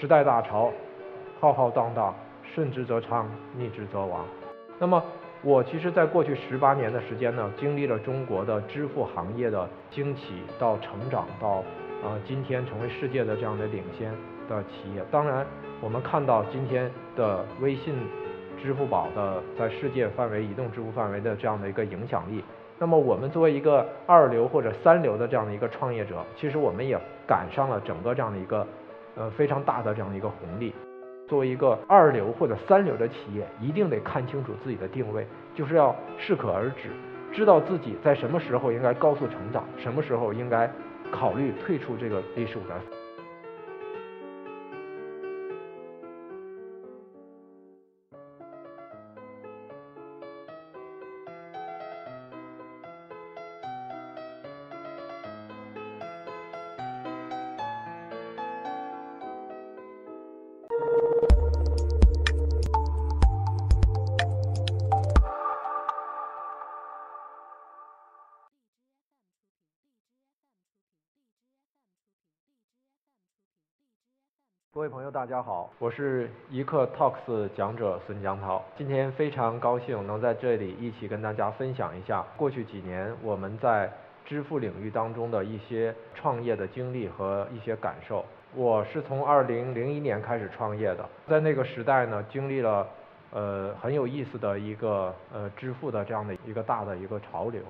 时代大潮，浩浩荡荡，顺之则昌，逆之则亡。那么我其实，在过去十八年的时间呢，经历了中国的支付行业的兴起到成长，到呃今天成为世界的这样的领先的企业。当然，我们看到今天的微信、支付宝的在世界范围、移动支付范围的这样的一个影响力。那么我们作为一个二流或者三流的这样的一个创业者，其实我们也赶上了整个这样的一个呃非常大的这样一个红利。作为一个二流或者三流的企业，一定得看清楚自己的定位，就是要适可而止，知道自己在什么时候应该高速成长，什么时候应该考虑退出这个历史舞台。各位朋友，大家好，我是一刻 Talks 讲者孙江涛。今天非常高兴能在这里一起跟大家分享一下过去几年我们在支付领域当中的一些创业的经历和一些感受。我是从2001年开始创业的，在那个时代呢，经历了呃很有意思的一个呃支付的这样的一个大的一个潮流。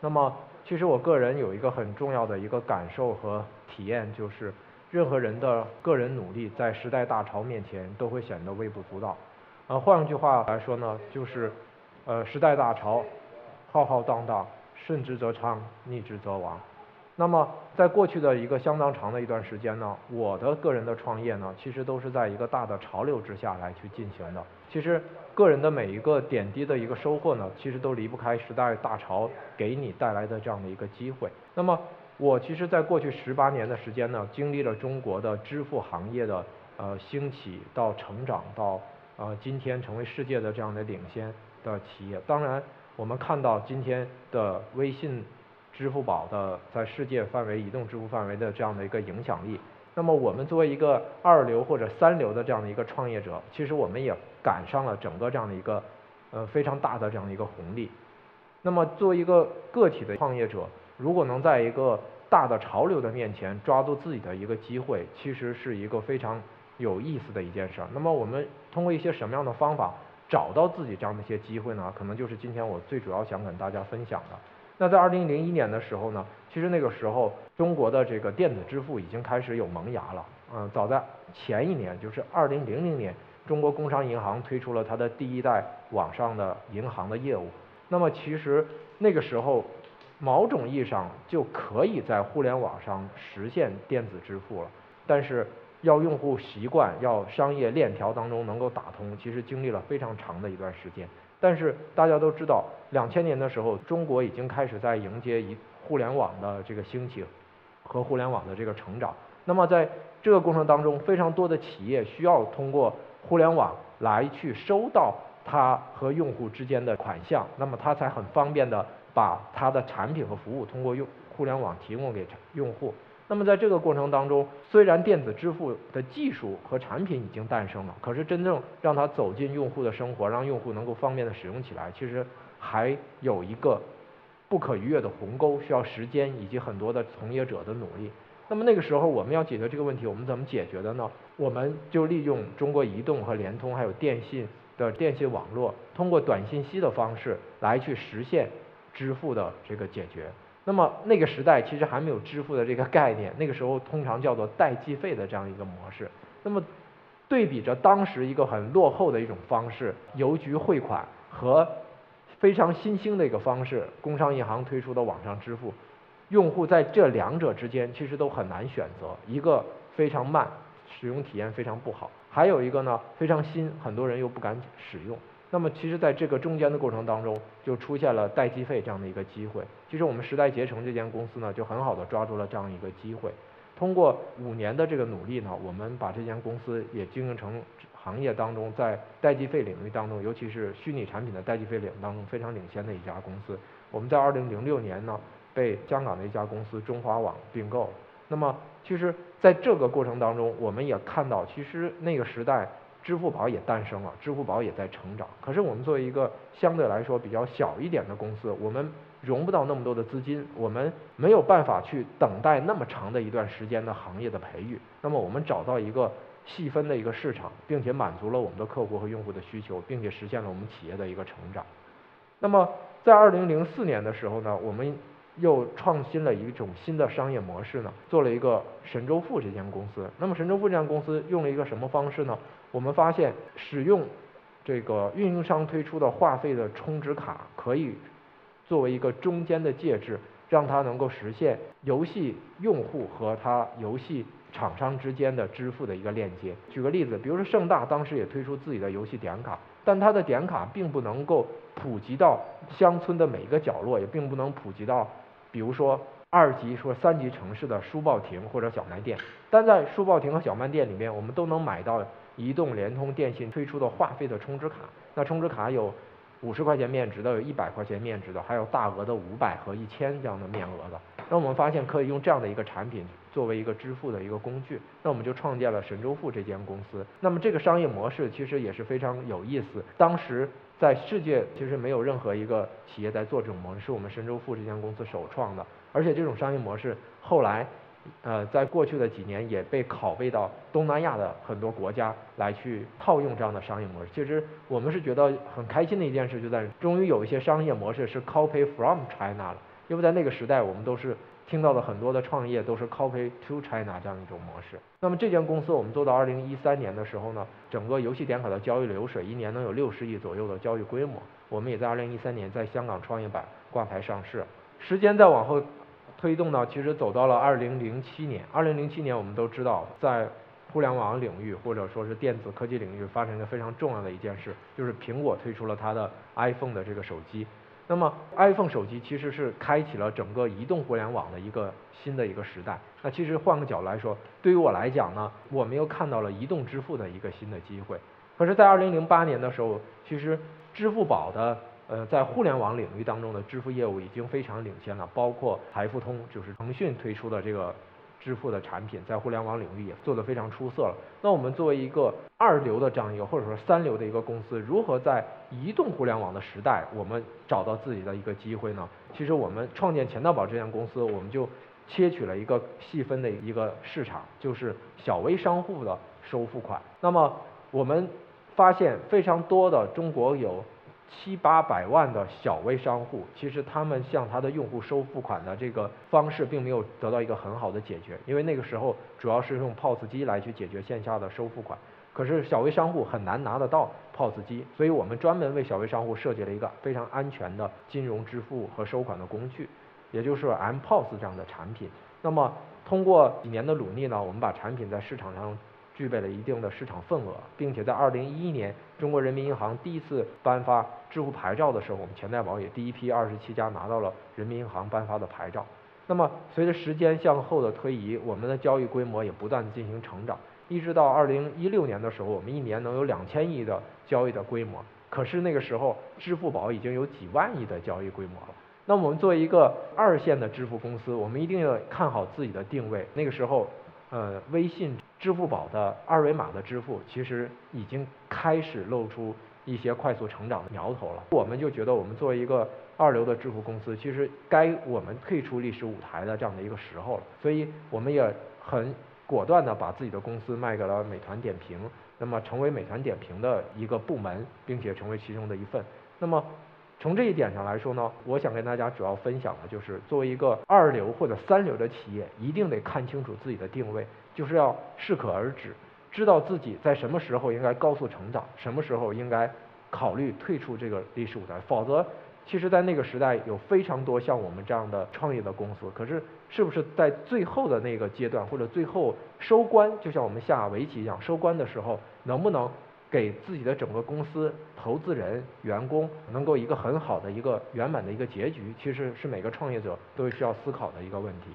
那么，其实我个人有一个很重要的一个感受和体验，就是。任何人的个人努力，在时代大潮面前都会显得微不足道。呃，换句话来说呢，就是，呃，时代大潮，浩浩荡荡，顺之则昌，逆之则亡。那么，在过去的一个相当长的一段时间呢，我的个人的创业呢，其实都是在一个大的潮流之下来去进行的。其实，个人的每一个点滴的一个收获呢，其实都离不开时代大潮给你带来的这样的一个机会。那么，我其实，在过去十八年的时间呢，经历了中国的支付行业的呃兴起到成长到呃今天成为世界的这样的领先的企业。当然，我们看到今天的微信、支付宝的在世界范围、移动支付范围的这样的一个影响力。那么，我们作为一个二流或者三流的这样的一个创业者，其实我们也赶上了整个这样的一个呃非常大的这样的一个红利。那么，作为一个个体的创业者，如果能在一个大的潮流的面前抓住自己的一个机会，其实是一个非常有意思的一件事儿。那么我们通过一些什么样的方法找到自己这样的一些机会呢？可能就是今天我最主要想跟大家分享的。那在二零零一年的时候呢，其实那个时候中国的这个电子支付已经开始有萌芽了。嗯，早在前一年，就是二零零零年，中国工商银行推出了它的第一代网上的银行的业务。那么其实那个时候。某种意义上就可以在互联网上实现电子支付了，但是要用户习惯，要商业链条当中能够打通，其实经历了非常长的一段时间。但是大家都知道，两千年的时候，中国已经开始在迎接一互联网的这个兴起和互联网的这个成长。那么在这个过程当中，非常多的企业需要通过互联网来去收到它和用户之间的款项，那么它才很方便的。把它的产品和服务通过用互联网提供给用户。那么在这个过程当中，虽然电子支付的技术和产品已经诞生了，可是真正让它走进用户的生活，让用户能够方便的使用起来，其实还有一个不可逾越的鸿沟，需要时间以及很多的从业者的努力。那么那个时候我们要解决这个问题，我们怎么解决的呢？我们就利用中国移动和联通还有电信的电信网络，通过短信息的方式来去实现。支付的这个解决，那么那个时代其实还没有支付的这个概念，那个时候通常叫做代计费的这样一个模式。那么对比着当时一个很落后的一种方式，邮局汇款和非常新兴的一个方式，工商银行推出的网上支付，用户在这两者之间其实都很难选择，一个非常慢，使用体验非常不好，还有一个呢非常新，很多人又不敢使用。那么其实，在这个中间的过程当中，就出现了代计费这样的一个机会。其实我们时代捷成这间公司呢，就很好的抓住了这样一个机会。通过五年的这个努力呢，我们把这间公司也经营成行业当中在代计费领域当中，尤其是虚拟产品的代计费领域当中非常领先的一家公司。我们在二零零六年呢，被香港的一家公司中华网并购。那么其实在这个过程当中，我们也看到，其实那个时代。支付宝也诞生了，支付宝也在成长。可是我们作为一个相对来说比较小一点的公司，我们融不到那么多的资金，我们没有办法去等待那么长的一段时间的行业的培育。那么我们找到一个细分的一个市场，并且满足了我们的客户和用户的需求，并且实现了我们企业的一个成长。那么在二零零四年的时候呢，我们又创新了一种新的商业模式呢，做了一个神州付这间公司。那么神州付这家公司用了一个什么方式呢？我们发现使用这个运营商推出的话费的充值卡，可以作为一个中间的介质，让它能够实现游戏用户和它游戏厂商之间的支付的一个链接。举个例子，比如说盛大当时也推出自己的游戏点卡，但它的点卡并不能够普及到乡村的每一个角落，也并不能普及到。比如说二级说三级城市的书报亭或者小卖店，但在书报亭和小卖店里面，我们都能买到移动、联通、电信推出的话费的充值卡。那充值卡有五十块钱面值的，有一百块钱面值的，还有大额的五百和一千这样的面额的。那我们发现可以用这样的一个产品作为一个支付的一个工具，那我们就创建了神州付这间公司。那么这个商业模式其实也是非常有意思。当时。在世界其实没有任何一个企业在做这种模式，是我们神州付这间公司首创的。而且这种商业模式后来，呃，在过去的几年也被拷贝到东南亚的很多国家来去套用这样的商业模式。其实我们是觉得很开心的一件事，就在终于有一些商业模式是 copy from China 了，因为在那个时代我们都是。听到的很多的创业都是 copy to China 这样一种模式。那么这间公司我们做到二零一三年的时候呢，整个游戏点卡的交易流水一年能有六十亿左右的交易规模。我们也在二零一三年在香港创业板挂牌上市。时间再往后推动呢，其实走到了二零零七年。二零零七年我们都知道，在互联网领域或者说是电子科技领域发生一个非常重要的一件事，就是苹果推出了它的 iPhone 的这个手机。那么，iPhone 手机其实是开启了整个移动互联网的一个新的一个时代。那其实换个角度来说，对于我来讲呢，我们又看到了移动支付的一个新的机会。可是，在2008年的时候，其实支付宝的呃在互联网领域当中的支付业务已经非常领先了，包括财付通，就是腾讯推出的这个。支付的产品在互联网领域也做得非常出色了。那我们作为一个二流的这样一个或者说三流的一个公司，如何在移动互联网的时代，我们找到自己的一个机会呢？其实我们创建钱道宝这家公司，我们就切取了一个细分的一个市场，就是小微商户的收付款。那么我们发现非常多的中国有。七八百万的小微商户，其实他们向他的用户收付款的这个方式，并没有得到一个很好的解决，因为那个时候主要是用 POS 机来去解决线下的收付款。可是小微商户很难拿得到 POS 机，所以我们专门为小微商户设计了一个非常安全的金融支付和收款的工具，也就是 mPOS 这样的产品。那么通过几年的努力呢，我们把产品在市场上。具备了一定的市场份额，并且在二零一一年，中国人民银行第一次颁发支付牌照的时候，我们钱袋宝也第一批二十七家拿到了人民银行颁发的牌照。那么，随着时间向后的推移，我们的交易规模也不断进行成长，一直到二零一六年的时候，我们一年能有两千亿的交易的规模。可是那个时候，支付宝已经有几万亿的交易规模了。那我们作为一个二线的支付公司，我们一定要看好自己的定位。那个时候。呃，微信、支付宝的二维码的支付，其实已经开始露出一些快速成长的苗头了。我们就觉得，我们作为一个二流的支付公司，其实该我们退出历史舞台的这样的一个时候了。所以，我们也很果断的把自己的公司卖给了美团点评，那么成为美团点评的一个部门，并且成为其中的一份。那么。从这一点上来说呢，我想跟大家主要分享的就是，作为一个二流或者三流的企业，一定得看清楚自己的定位，就是要适可而止，知道自己在什么时候应该高速成长，什么时候应该考虑退出这个历史舞台。否则，其实，在那个时代有非常多像我们这样的创业的公司，可是是不是在最后的那个阶段或者最后收官，就像我们下围棋一样，收官的时候能不能？给自己的整个公司、投资人、员工能够一个很好的一个圆满的一个结局，其实是每个创业者都需要思考的一个问题。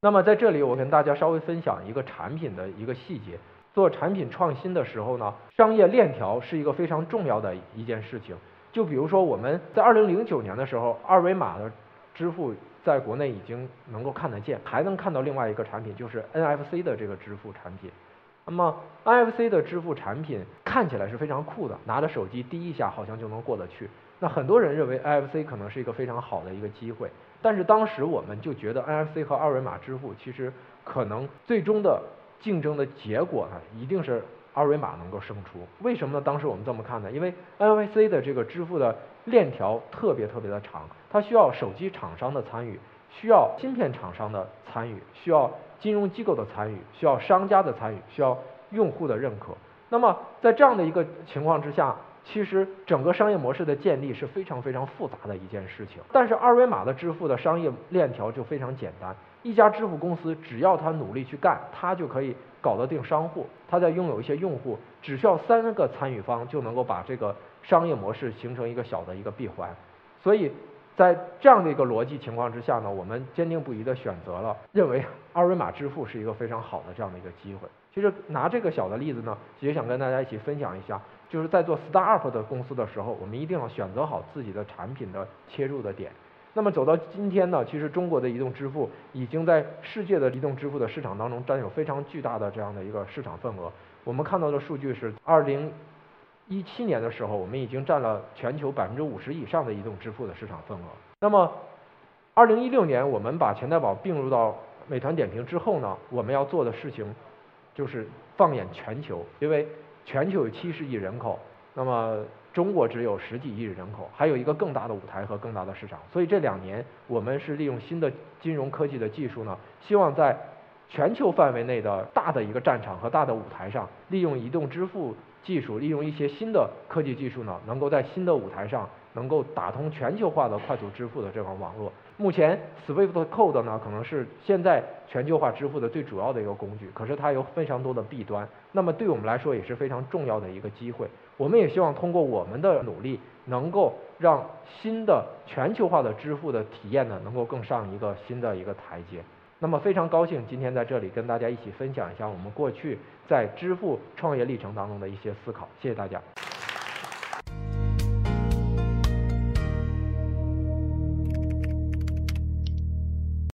那么在这里，我跟大家稍微分享一个产品的一个细节。做产品创新的时候呢，商业链条是一个非常重要的一件事情。就比如说我们在二零零九年的时候，二维码的支付在国内已经能够看得见，还能看到另外一个产品，就是 NFC 的这个支付产品。那么 NFC 的支付产品看起来是非常酷的，拿着手机滴一下好像就能过得去。那很多人认为 NFC 可能是一个非常好的一个机会，但是当时我们就觉得 NFC 和二维码支付其实可能最终的竞争的结果呢，一定是二维码能够胜出。为什么呢？当时我们这么看呢？因为 NFC 的这个支付的链条特别特别的长，它需要手机厂商的参与，需要芯片厂商的参与，需要金融机构的参与，需要商家的参与，需要用户的认可。那么在这样的一个情况之下，其实整个商业模式的建立是非常非常复杂的一件事情。但是二维码的支付的商业链条就非常简单，一家支付公司只要他努力去干，他就可以搞得定商户。他在拥有一些用户，只需要三个参与方就能够把这个商业模式形成一个小的一个闭环。所以在这样的一个逻辑情况之下呢，我们坚定不移的选择了认为二维码支付是一个非常好的这样的一个机会。其实拿这个小的例子呢，也想跟大家一起分享一下。就是在做 startup 的公司的时候，我们一定要选择好自己的产品的切入的点。那么走到今天呢，其实中国的移动支付已经在世界的移动支付的市场当中占有非常巨大的这样的一个市场份额。我们看到的数据是，二零一七年的时候，我们已经占了全球百分之五十以上的移动支付的市场份额。那么，二零一六年我们把钱袋宝并入到美团点评之后呢，我们要做的事情就是放眼全球，因为。全球有七十亿人口，那么中国只有十几亿人口，还有一个更大的舞台和更大的市场。所以这两年我们是利用新的金融科技的技术呢，希望在全球范围内的大的一个战场和大的舞台上，利用移动支付技术，利用一些新的科技技术呢，能够在新的舞台上能够打通全球化的快速支付的这个网络。目前 SWIFT Code 呢，可能是现在全球化支付的最主要的一个工具，可是它有非常多的弊端。那么对我们来说也是非常重要的一个机会。我们也希望通过我们的努力，能够让新的全球化的支付的体验呢，能够更上一个新的一个台阶。那么非常高兴今天在这里跟大家一起分享一下我们过去在支付创业历程当中的一些思考。谢谢大家。